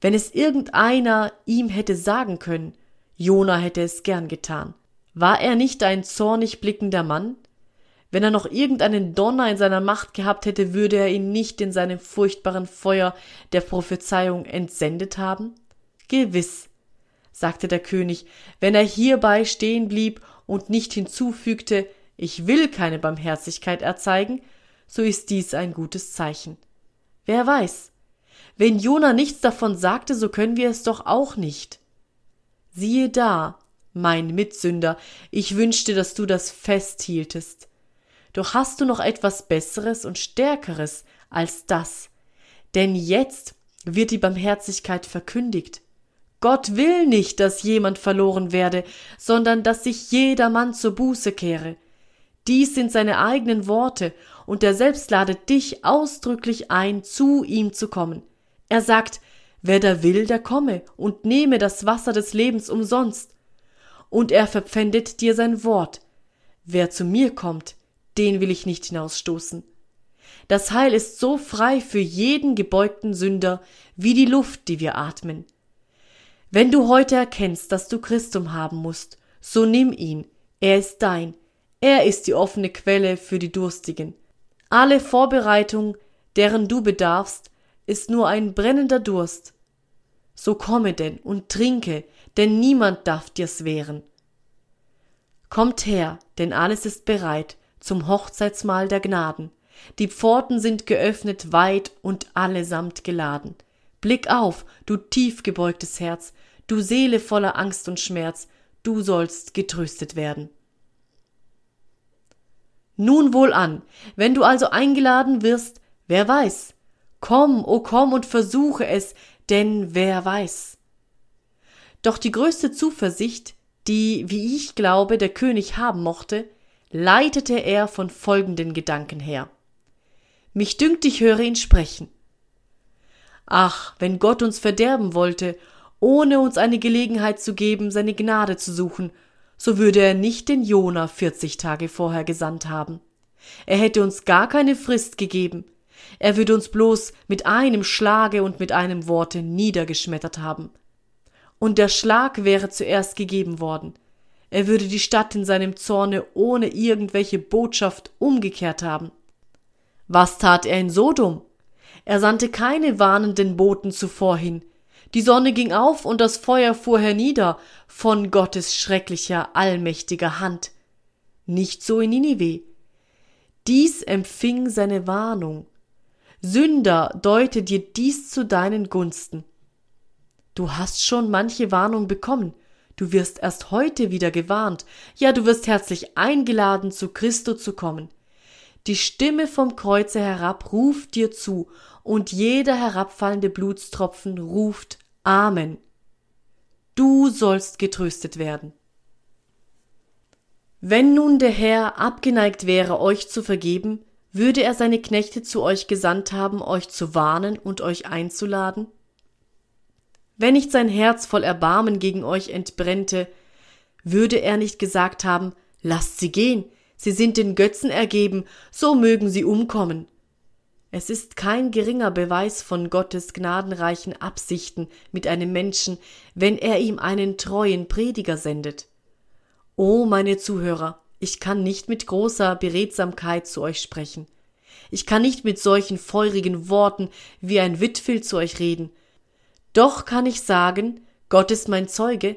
Wenn es irgendeiner ihm hätte sagen können, Jona hätte es gern getan. War er nicht ein zornig blickender Mann? Wenn er noch irgendeinen Donner in seiner Macht gehabt hätte, würde er ihn nicht in seinem furchtbaren Feuer der Prophezeiung entsendet haben? Gewiss, sagte der König, wenn er hierbei stehen blieb und nicht hinzufügte, ich will keine Barmherzigkeit erzeigen, so ist dies ein gutes Zeichen. Wer weiß, wenn Jona nichts davon sagte, so können wir es doch auch nicht. Siehe da, mein Mitsünder, ich wünschte, dass du das festhieltest. Doch hast du noch etwas Besseres und Stärkeres als das. Denn jetzt, wird die Barmherzigkeit verkündigt. Gott will nicht, dass jemand verloren werde, sondern dass sich jedermann zur Buße kehre. Dies sind seine eigenen Worte, und er selbst ladet dich ausdrücklich ein, zu ihm zu kommen. Er sagt, wer da will, der komme und nehme das Wasser des Lebens umsonst. Und er verpfändet dir sein Wort. Wer zu mir kommt, den will ich nicht hinausstoßen. Das Heil ist so frei für jeden gebeugten Sünder wie die Luft, die wir atmen. Wenn du heute erkennst, dass du Christum haben musst, so nimm ihn, er ist dein, er ist die offene Quelle für die Durstigen. Alle Vorbereitung, deren du bedarfst, ist nur ein brennender Durst. So komme denn und trinke, denn niemand darf dir's wehren. Kommt her, denn alles ist bereit zum Hochzeitsmahl der Gnaden. Die Pforten sind geöffnet weit und allesamt geladen. Blick auf, du tief gebeugtes Herz, du Seele voller Angst und Schmerz, du sollst getröstet werden. Nun wohl an, wenn du also eingeladen wirst, wer weiß, komm, o oh komm und versuche es, denn wer weiß. Doch die größte Zuversicht, die, wie ich glaube, der König haben mochte, leitete er von folgenden Gedanken her. Mich dünkt, ich höre ihn sprechen. Ach, wenn Gott uns verderben wollte, ohne uns eine Gelegenheit zu geben, seine Gnade zu suchen, so würde er nicht den Jona vierzig Tage vorher gesandt haben. Er hätte uns gar keine Frist gegeben. Er würde uns bloß mit einem Schlage und mit einem Worte niedergeschmettert haben. Und der Schlag wäre zuerst gegeben worden. Er würde die Stadt in seinem Zorne ohne irgendwelche Botschaft umgekehrt haben. Was tat er in Sodom? Er sandte keine warnenden Boten zuvor hin. Die Sonne ging auf und das Feuer fuhr hernieder von Gottes schrecklicher, allmächtiger Hand. Nicht so in Ninive. Dies empfing seine Warnung. Sünder, deute dir dies zu deinen Gunsten. Du hast schon manche Warnung bekommen. Du wirst erst heute wieder gewarnt. Ja, du wirst herzlich eingeladen, zu Christo zu kommen. Die Stimme vom Kreuze herab ruft dir zu, und jeder herabfallende Blutstropfen ruft Amen. Du sollst getröstet werden. Wenn nun der Herr abgeneigt wäre, euch zu vergeben, würde er seine Knechte zu euch gesandt haben, euch zu warnen und euch einzuladen? Wenn nicht sein Herz voll Erbarmen gegen euch entbrennte, würde er nicht gesagt haben, lasst sie gehen, sie sind den Götzen ergeben, so mögen sie umkommen. Es ist kein geringer Beweis von Gottes gnadenreichen Absichten mit einem Menschen, wenn er ihm einen treuen Prediger sendet. O meine Zuhörer, ich kann nicht mit großer Beredsamkeit zu euch sprechen. Ich kann nicht mit solchen feurigen Worten wie ein Whitfield zu euch reden. Doch kann ich sagen, Gott ist mein Zeuge,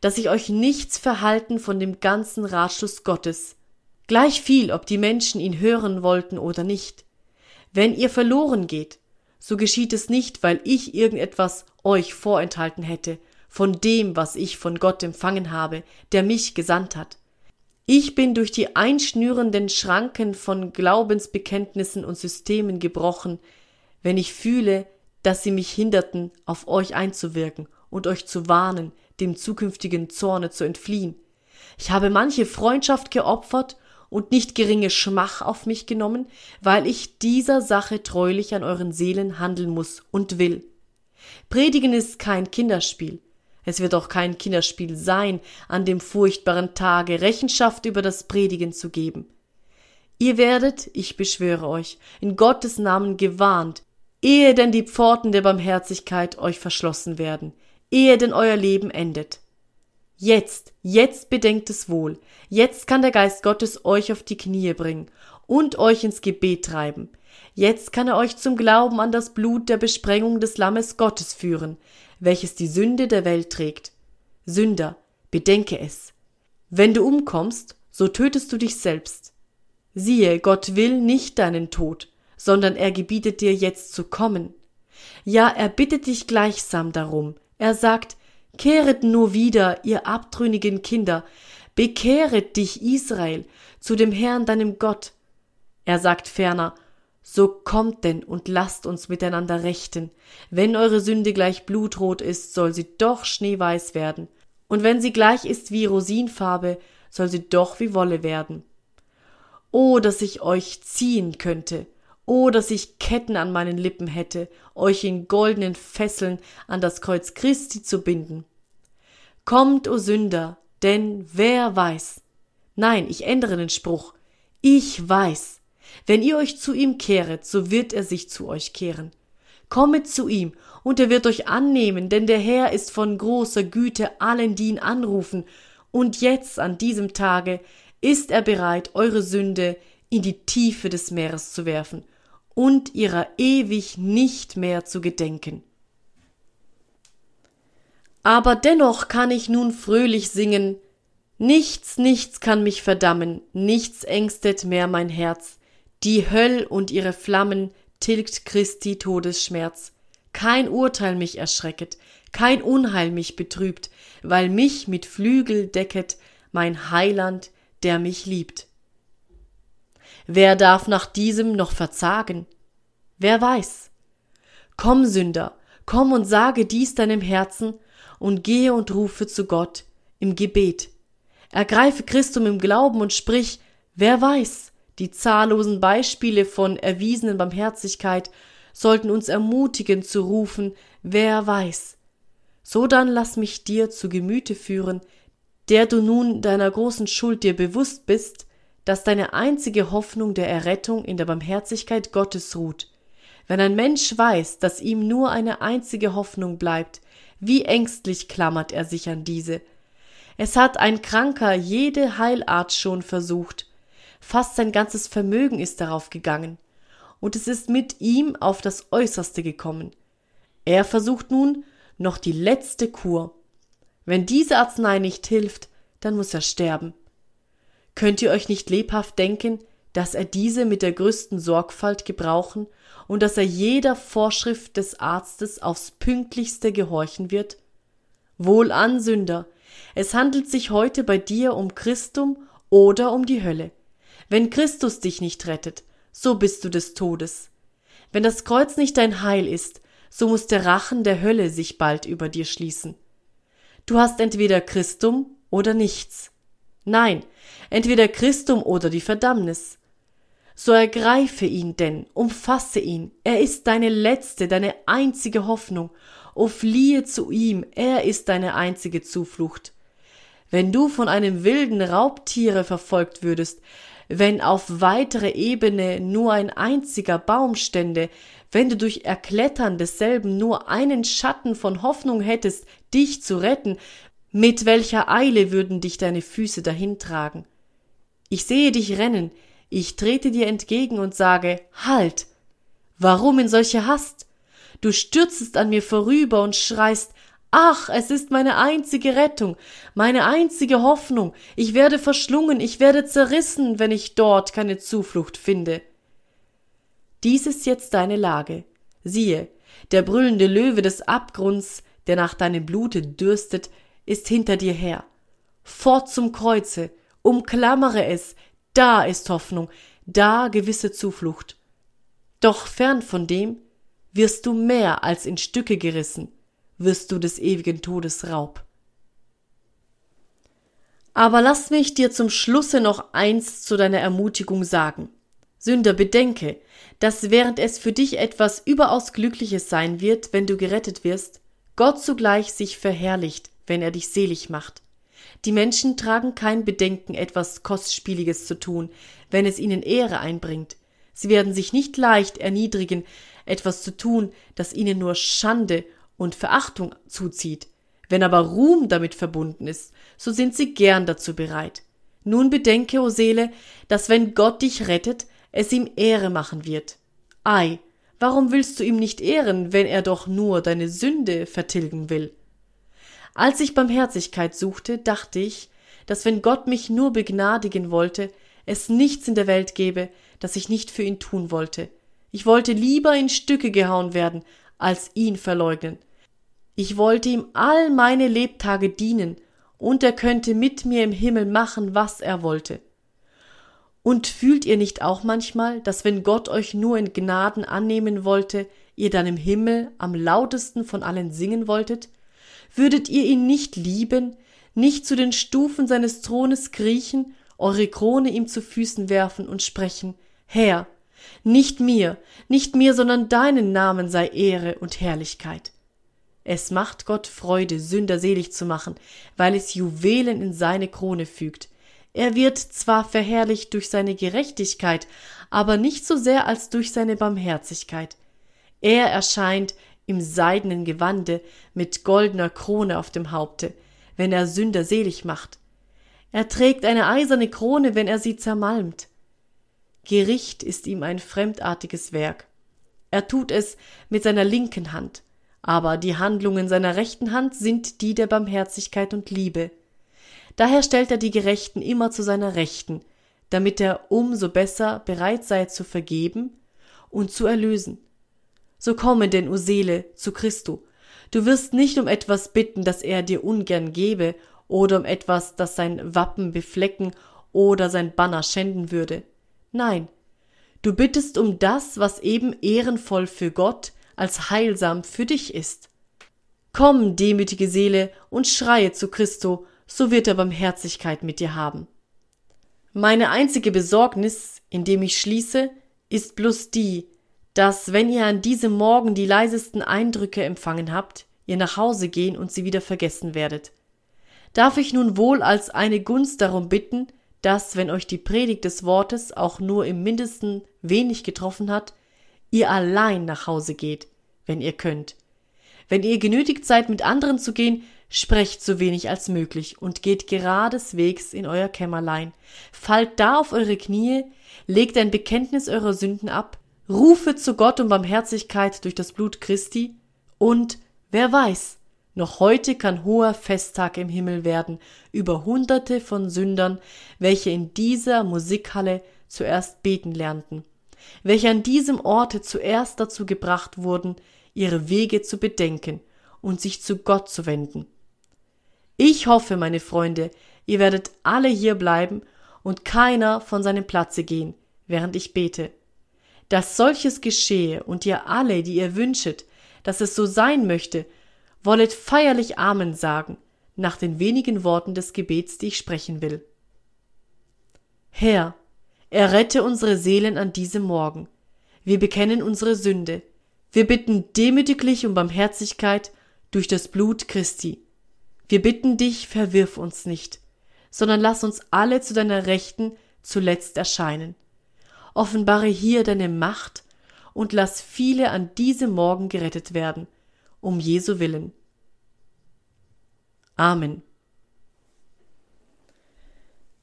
dass ich euch nichts verhalten von dem ganzen Ratschluss Gottes, Gleich viel, ob die Menschen ihn hören wollten oder nicht. Wenn ihr verloren geht, so geschieht es nicht, weil ich irgendetwas euch vorenthalten hätte, von dem, was ich von Gott empfangen habe, der mich gesandt hat. Ich bin durch die einschnürenden Schranken von Glaubensbekenntnissen und Systemen gebrochen, wenn ich fühle, dass sie mich hinderten, auf euch einzuwirken und euch zu warnen, dem zukünftigen Zorne zu entfliehen. Ich habe manche Freundschaft geopfert und nicht geringe Schmach auf mich genommen, weil ich dieser Sache treulich an euren Seelen handeln muss und will. Predigen ist kein Kinderspiel. Es wird auch kein Kinderspiel sein, an dem furchtbaren Tage Rechenschaft über das Predigen zu geben. Ihr werdet, ich beschwöre euch, in Gottes Namen gewarnt, ehe denn die Pforten der Barmherzigkeit euch verschlossen werden, ehe denn euer Leben endet. Jetzt, jetzt bedenkt es wohl, jetzt kann der Geist Gottes euch auf die Knie bringen und euch ins Gebet treiben. Jetzt kann er euch zum Glauben an das Blut der Besprengung des Lammes Gottes führen, welches die Sünde der Welt trägt. Sünder, bedenke es. Wenn du umkommst, so tötest du dich selbst. Siehe, Gott will nicht deinen Tod, sondern er gebietet dir jetzt zu kommen. Ja, er bittet dich gleichsam darum. Er sagt, Kehret nur wieder, ihr abtrünnigen Kinder, bekehret dich, Israel, zu dem Herrn deinem Gott. Er sagt ferner, So kommt denn und lasst uns miteinander rechten. Wenn eure Sünde gleich blutrot ist, soll sie doch schneeweiß werden. Und wenn sie gleich ist wie Rosinfarbe, soll sie doch wie Wolle werden. Oh, dass ich euch ziehen könnte. Oh, dass ich Ketten an meinen Lippen hätte, euch in goldenen Fesseln an das Kreuz Christi zu binden. Kommt, o oh Sünder, denn wer weiß? Nein, ich ändere den Spruch. Ich weiß. Wenn ihr euch zu ihm kehret, so wird er sich zu euch kehren. Kommet zu ihm, und er wird euch annehmen, denn der Herr ist von großer Güte allen, die ihn anrufen, und jetzt an diesem Tage ist er bereit, eure Sünde in die Tiefe des Meeres zu werfen und ihrer ewig nicht mehr zu gedenken. Aber dennoch kann ich nun fröhlich singen, Nichts, nichts kann mich verdammen, nichts ängstet mehr mein Herz, die Höll und ihre Flammen tilgt Christi Todesschmerz. Kein Urteil mich erschrecket, kein Unheil mich betrübt, weil mich mit Flügel decket mein Heiland, der mich liebt. Wer darf nach diesem noch verzagen? Wer weiß? Komm, Sünder, komm und sage dies deinem Herzen und gehe und rufe zu Gott im Gebet. Ergreife Christum im Glauben und sprich, wer weiß, die zahllosen Beispiele von erwiesenen Barmherzigkeit sollten uns ermutigen zu rufen, wer weiß. So dann lass mich dir zu Gemüte führen, der du nun deiner großen Schuld dir bewusst bist, dass deine einzige Hoffnung der Errettung in der Barmherzigkeit Gottes ruht. Wenn ein Mensch weiß, dass ihm nur eine einzige Hoffnung bleibt, wie ängstlich klammert er sich an diese. Es hat ein Kranker jede Heilart schon versucht, Fast sein ganzes Vermögen ist darauf gegangen. Und es ist mit ihm auf das Äußerste gekommen. Er versucht nun noch die letzte Kur. Wenn diese Arznei nicht hilft, dann muss er sterben. Könnt ihr euch nicht lebhaft denken, dass er diese mit der größten Sorgfalt gebrauchen und dass er jeder Vorschrift des Arztes aufs pünktlichste gehorchen wird? Wohlan, Sünder, es handelt sich heute bei dir um Christum oder um die Hölle. Wenn Christus dich nicht rettet, so bist du des Todes. Wenn das Kreuz nicht dein Heil ist, so muss der Rachen der Hölle sich bald über dir schließen. Du hast entweder Christum oder nichts. Nein, entweder Christum oder die Verdammnis. So ergreife ihn denn, umfasse ihn, er ist deine letzte, deine einzige Hoffnung, o fliehe zu ihm, er ist deine einzige Zuflucht. Wenn du von einem wilden Raubtiere verfolgt würdest, wenn auf weitere Ebene nur ein einziger Baum stände, wenn du durch Erklettern desselben nur einen Schatten von Hoffnung hättest, dich zu retten, mit welcher Eile würden dich deine Füße dahintragen? Ich sehe dich rennen, ich trete dir entgegen und sage, Halt! Warum in solcher Hast? Du stürzest an mir vorüber und schreist, Ach, es ist meine einzige Rettung, meine einzige Hoffnung. Ich werde verschlungen, ich werde zerrissen, wenn ich dort keine Zuflucht finde. Dies ist jetzt deine Lage. Siehe, der brüllende Löwe des Abgrunds, der nach deinem Blute dürstet, ist hinter dir her. Fort zum Kreuze, umklammere es, da ist Hoffnung, da gewisse Zuflucht. Doch fern von dem wirst du mehr als in Stücke gerissen wirst du des ewigen Todes Raub. Aber lass mich dir zum Schlusse noch eins zu deiner Ermutigung sagen. Sünder, bedenke, dass während es für dich etwas überaus Glückliches sein wird, wenn du gerettet wirst, Gott zugleich sich verherrlicht, wenn er dich selig macht. Die Menschen tragen kein Bedenken, etwas Kostspieliges zu tun, wenn es ihnen Ehre einbringt. Sie werden sich nicht leicht erniedrigen, etwas zu tun, das ihnen nur Schande und Verachtung zuzieht. Wenn aber Ruhm damit verbunden ist, so sind sie gern dazu bereit. Nun bedenke, o Seele, dass wenn Gott dich rettet, es ihm Ehre machen wird. Ei, warum willst du ihm nicht ehren, wenn er doch nur deine Sünde vertilgen will? Als ich Barmherzigkeit suchte, dachte ich, dass wenn Gott mich nur begnadigen wollte, es nichts in der Welt gäbe, das ich nicht für ihn tun wollte. Ich wollte lieber in Stücke gehauen werden, als ihn verleugnen. Ich wollte ihm all meine Lebtage dienen, und er könnte mit mir im Himmel machen, was er wollte. Und fühlt ihr nicht auch manchmal, dass wenn Gott euch nur in Gnaden annehmen wollte, ihr dann im Himmel am lautesten von allen singen wolltet? Würdet ihr ihn nicht lieben, nicht zu den Stufen seines Thrones kriechen, eure Krone ihm zu Füßen werfen und sprechen, Herr, nicht mir, nicht mir, sondern deinen Namen sei Ehre und Herrlichkeit. Es macht Gott Freude, Sünder selig zu machen, weil es Juwelen in seine Krone fügt, er wird zwar verherrlicht durch seine Gerechtigkeit, aber nicht so sehr als durch seine Barmherzigkeit. Er erscheint im seidenen Gewande mit goldener Krone auf dem Haupte, wenn er Sünder selig macht. Er trägt eine eiserne Krone, wenn er sie zermalmt. Gericht ist ihm ein fremdartiges Werk. Er tut es mit seiner linken Hand, aber die Handlungen seiner rechten Hand sind die der Barmherzigkeit und Liebe. Daher stellt er die Gerechten immer zu seiner Rechten, damit er umso besser bereit sei zu vergeben und zu erlösen. So komme denn, o Seele, zu Christo. Du wirst nicht um etwas bitten, das er dir ungern gebe, oder um etwas, das sein Wappen beflecken oder sein Banner schänden würde. Nein, du bittest um das, was eben ehrenvoll für Gott als heilsam für dich ist. Komm, demütige Seele, und schreie zu Christo, so wird er Barmherzigkeit mit dir haben. Meine einzige Besorgnis, indem ich schließe, ist bloß die, dass, wenn ihr an diesem Morgen die leisesten Eindrücke empfangen habt, ihr nach Hause gehen und sie wieder vergessen werdet. Darf ich nun wohl als eine Gunst darum bitten, dass, wenn euch die Predigt des Wortes auch nur im mindesten wenig getroffen hat, ihr allein nach Hause geht, wenn ihr könnt. Wenn ihr genötigt seid, mit anderen zu gehen, Sprecht so wenig als möglich und geht geradeswegs in euer Kämmerlein. Fallt da auf eure Knie, legt ein Bekenntnis eurer Sünden ab, rufet zu Gott um Barmherzigkeit durch das Blut Christi und, wer weiß, noch heute kann hoher Festtag im Himmel werden über Hunderte von Sündern, welche in dieser Musikhalle zuerst beten lernten, welche an diesem Orte zuerst dazu gebracht wurden, ihre Wege zu bedenken und sich zu Gott zu wenden. Ich hoffe, meine Freunde, ihr werdet alle hier bleiben und keiner von seinem Platze gehen, während ich bete. Dass solches geschehe und ihr alle, die ihr wünschet, dass es so sein möchte, wollet feierlich Amen sagen, nach den wenigen Worten des Gebets, die ich sprechen will. Herr, errette unsere Seelen an diesem Morgen. Wir bekennen unsere Sünde. Wir bitten demütiglich um Barmherzigkeit durch das Blut Christi. Wir bitten dich, verwirf uns nicht, sondern lass uns alle zu deiner Rechten zuletzt erscheinen. Offenbare hier deine Macht und lass viele an diesem Morgen gerettet werden, um Jesu willen. Amen.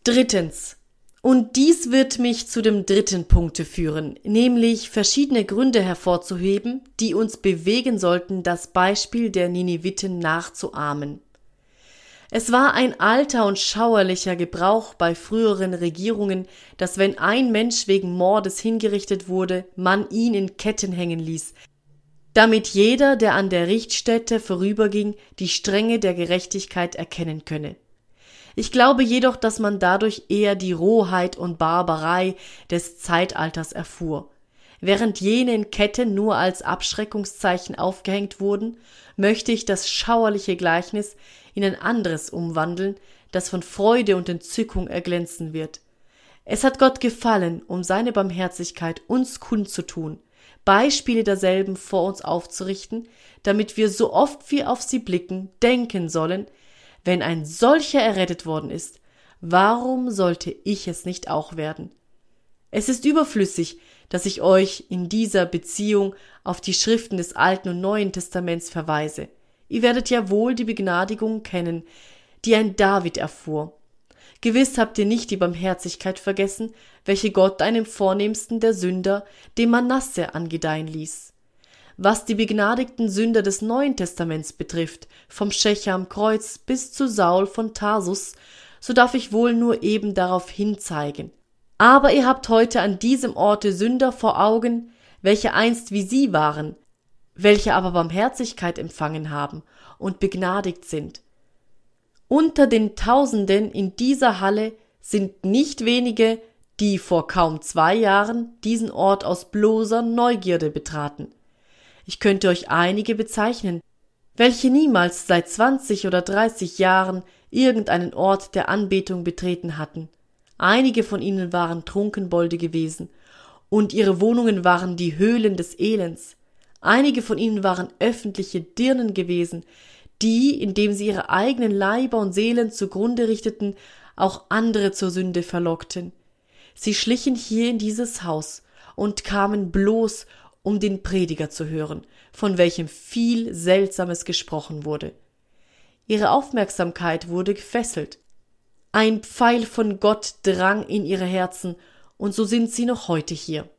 Drittens. Und dies wird mich zu dem dritten Punkte führen, nämlich verschiedene Gründe hervorzuheben, die uns bewegen sollten, das Beispiel der Nineviten nachzuahmen. Es war ein alter und schauerlicher Gebrauch bei früheren Regierungen, dass wenn ein Mensch wegen Mordes hingerichtet wurde, man ihn in Ketten hängen ließ, damit jeder, der an der Richtstätte vorüberging, die Strenge der Gerechtigkeit erkennen könne. Ich glaube jedoch, dass man dadurch eher die Rohheit und Barbarei des Zeitalters erfuhr. Während jene in Ketten nur als Abschreckungszeichen aufgehängt wurden, möchte ich das schauerliche Gleichnis in ein anderes umwandeln, das von Freude und Entzückung erglänzen wird. Es hat Gott gefallen, um seine Barmherzigkeit uns kundzutun, Beispiele derselben vor uns aufzurichten, damit wir so oft wir auf sie blicken, denken sollen, wenn ein solcher errettet worden ist, warum sollte ich es nicht auch werden? Es ist überflüssig, dass ich euch in dieser Beziehung auf die Schriften des Alten und Neuen Testaments verweise. Ihr werdet ja wohl die Begnadigung kennen, die ein David erfuhr. Gewiss habt ihr nicht die Barmherzigkeit vergessen, welche Gott einem vornehmsten der Sünder, dem Manasse, angedeihen ließ. Was die begnadigten Sünder des Neuen Testaments betrifft, vom Schächer am Kreuz bis zu Saul von Tarsus, so darf ich wohl nur eben darauf hinzeigen. Aber ihr habt heute an diesem Orte Sünder vor Augen, welche einst wie sie waren, welche aber Barmherzigkeit empfangen haben und begnadigt sind. Unter den Tausenden in dieser Halle sind nicht wenige, die vor kaum zwei Jahren diesen Ort aus bloßer Neugierde betraten. Ich könnte euch einige bezeichnen, welche niemals seit zwanzig oder dreißig Jahren irgendeinen Ort der Anbetung betreten hatten. Einige von ihnen waren Trunkenbolde gewesen, und ihre Wohnungen waren die Höhlen des Elends. Einige von ihnen waren öffentliche Dirnen gewesen, die, indem sie ihre eigenen Leiber und Seelen zugrunde richteten, auch andere zur Sünde verlockten. Sie schlichen hier in dieses Haus und kamen bloß, um den Prediger zu hören, von welchem viel Seltsames gesprochen wurde. Ihre Aufmerksamkeit wurde gefesselt. Ein Pfeil von Gott drang in ihre Herzen, und so sind sie noch heute hier.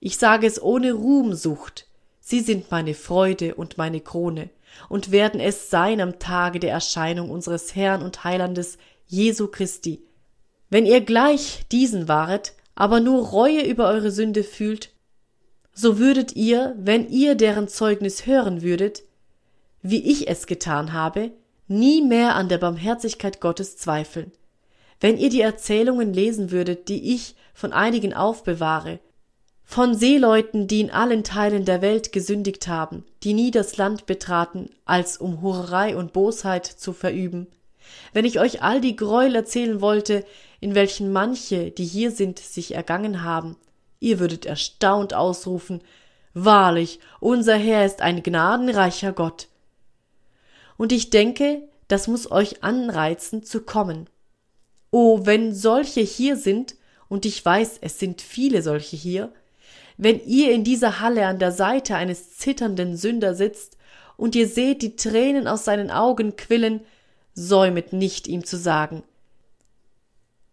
Ich sage es ohne Ruhmsucht. Sie sind meine Freude und meine Krone und werden es sein am Tage der Erscheinung unseres Herrn und Heilandes Jesu Christi. Wenn ihr gleich diesen waret, aber nur Reue über eure Sünde fühlt, so würdet ihr, wenn ihr deren Zeugnis hören würdet, wie ich es getan habe, nie mehr an der Barmherzigkeit Gottes zweifeln. Wenn ihr die Erzählungen lesen würdet, die ich von einigen aufbewahre, von Seeleuten, die in allen Teilen der Welt gesündigt haben, die nie das Land betraten, als um Hurerei und Bosheit zu verüben. Wenn ich euch all die Gräuel erzählen wollte, in welchen manche, die hier sind, sich ergangen haben, ihr würdet erstaunt ausrufen, Wahrlich, unser Herr ist ein gnadenreicher Gott. Und ich denke, das muss euch anreizen zu kommen. O, wenn solche hier sind, und ich weiß, es sind viele solche hier, wenn ihr in dieser Halle an der Seite eines zitternden Sünder sitzt und ihr seht die Tränen aus seinen Augen quillen, säumet nicht ihm zu sagen.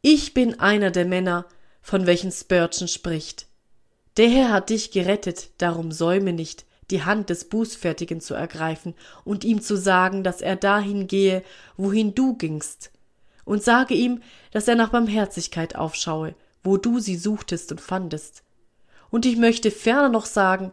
Ich bin einer der Männer, von welchen Spurgeon spricht. Der Herr hat dich gerettet, darum säume nicht, die Hand des Bußfertigen zu ergreifen und ihm zu sagen, dass er dahin gehe, wohin du gingst. Und sage ihm, dass er nach Barmherzigkeit aufschaue, wo du sie suchtest und fandest. Und ich möchte ferner noch sagen,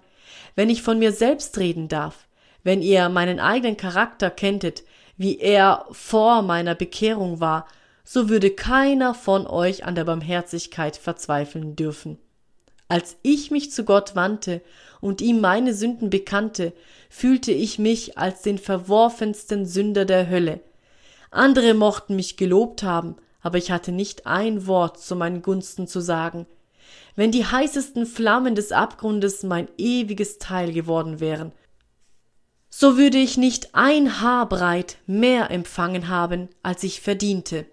wenn ich von mir selbst reden darf, wenn ihr meinen eigenen Charakter kenntet, wie er vor meiner Bekehrung war, so würde keiner von euch an der Barmherzigkeit verzweifeln dürfen. Als ich mich zu Gott wandte und ihm meine Sünden bekannte, fühlte ich mich als den verworfensten Sünder der Hölle. Andere mochten mich gelobt haben, aber ich hatte nicht ein Wort zu meinen Gunsten zu sagen, wenn die heißesten Flammen des Abgrundes mein ewiges Teil geworden wären, so würde ich nicht ein Haar breit mehr empfangen haben, als ich verdiente.